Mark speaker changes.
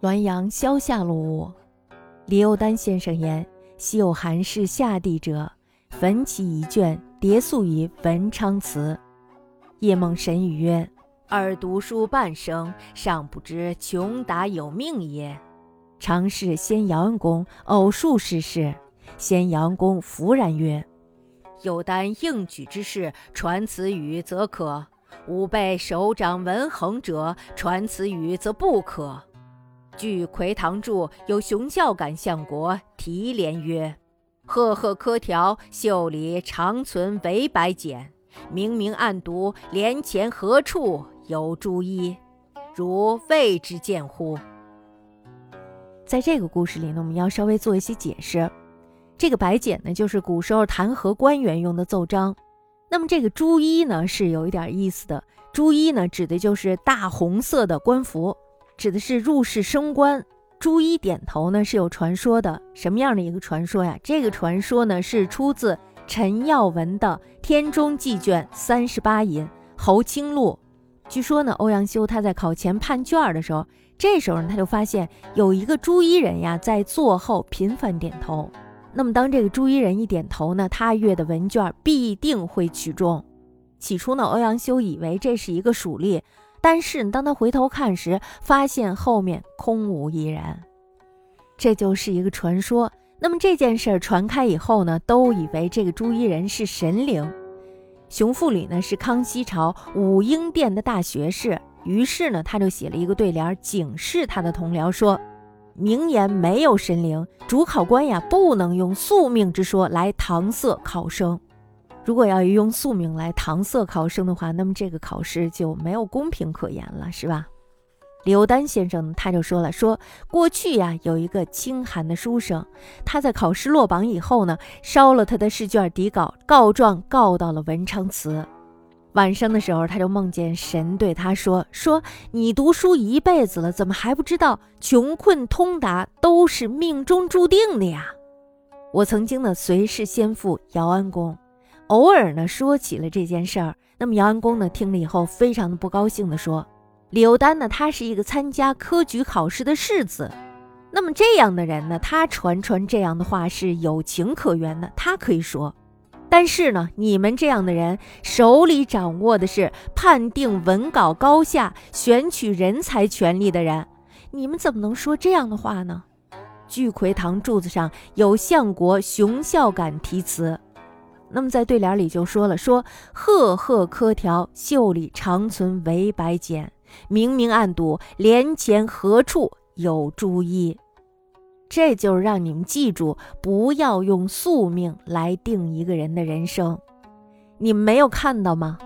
Speaker 1: 滦阳萧下路屋，李幼丹先生言：昔有寒士下地者，焚其一卷，叠宿于文昌祠。夜梦神语曰：“尔读书半生，尚不知穷达有命也。”常是先姚安公偶数世事，先姚安公弗然曰：“有丹应举之事，传此语则可；吾辈首长文衡者，传此语则不可。”据《葵堂注》有雄孝感相国题联曰：“赫赫科条，袖里长存为白简。明明暗读，帘前何处有朱衣？如未之见乎？”在这个故事里呢，我们要稍微做一些解释。这个白简呢，就是古时候弹劾官员用的奏章。那么这个朱衣呢，是有一点意思的。朱衣呢，指的就是大红色的官服。指的是入仕升官，朱衣点头呢是有传说的，什么样的一个传说呀？这个传说呢是出自陈耀文的《天中记卷三十八引·侯清录》。据说呢，欧阳修他在考前判卷的时候，这时候呢他就发现有一个朱衣人呀在座后频繁点头。那么当这个朱衣人一点头呢，他阅的文卷必定会取中。起初呢，欧阳修以为这是一个属例。但是当他回头看时，发现后面空无一人，这就是一个传说。那么这件事儿传开以后呢，都以为这个朱衣人是神灵。熊复礼呢是康熙朝武英殿的大学士，于是呢他就写了一个对联，警示他的同僚说：“明言没有神灵，主考官呀不能用宿命之说来搪塞考生。”如果要用宿命来搪塞考生的话，那么这个考试就没有公平可言了，是吧？刘丹先生他就说了，说过去呀有一个清寒的书生，他在考试落榜以后呢，烧了他的试卷底稿，告状告到了文昌祠。晚上的时候，他就梦见神对他说：“说你读书一辈子了，怎么还不知道穷困通达都是命中注定的呀？”我曾经的随侍先父姚安公。偶尔呢说起了这件事儿，那么姚安公呢听了以后非常的不高兴的说：“李幼丹呢他是一个参加科举考试的士子，那么这样的人呢他传传这样的话是有情可原的，他可以说。但是呢你们这样的人手里掌握的是判定文稿高下、选取人才权力的人，你们怎么能说这样的话呢？”聚奎堂柱子上有相国熊孝感题词。那么在对联里就说了，说赫赫科条，袖里长存为白简。明明暗赌，帘前何处有朱衣？这就是让你们记住，不要用宿命来定一个人的人生。你们没有看到吗？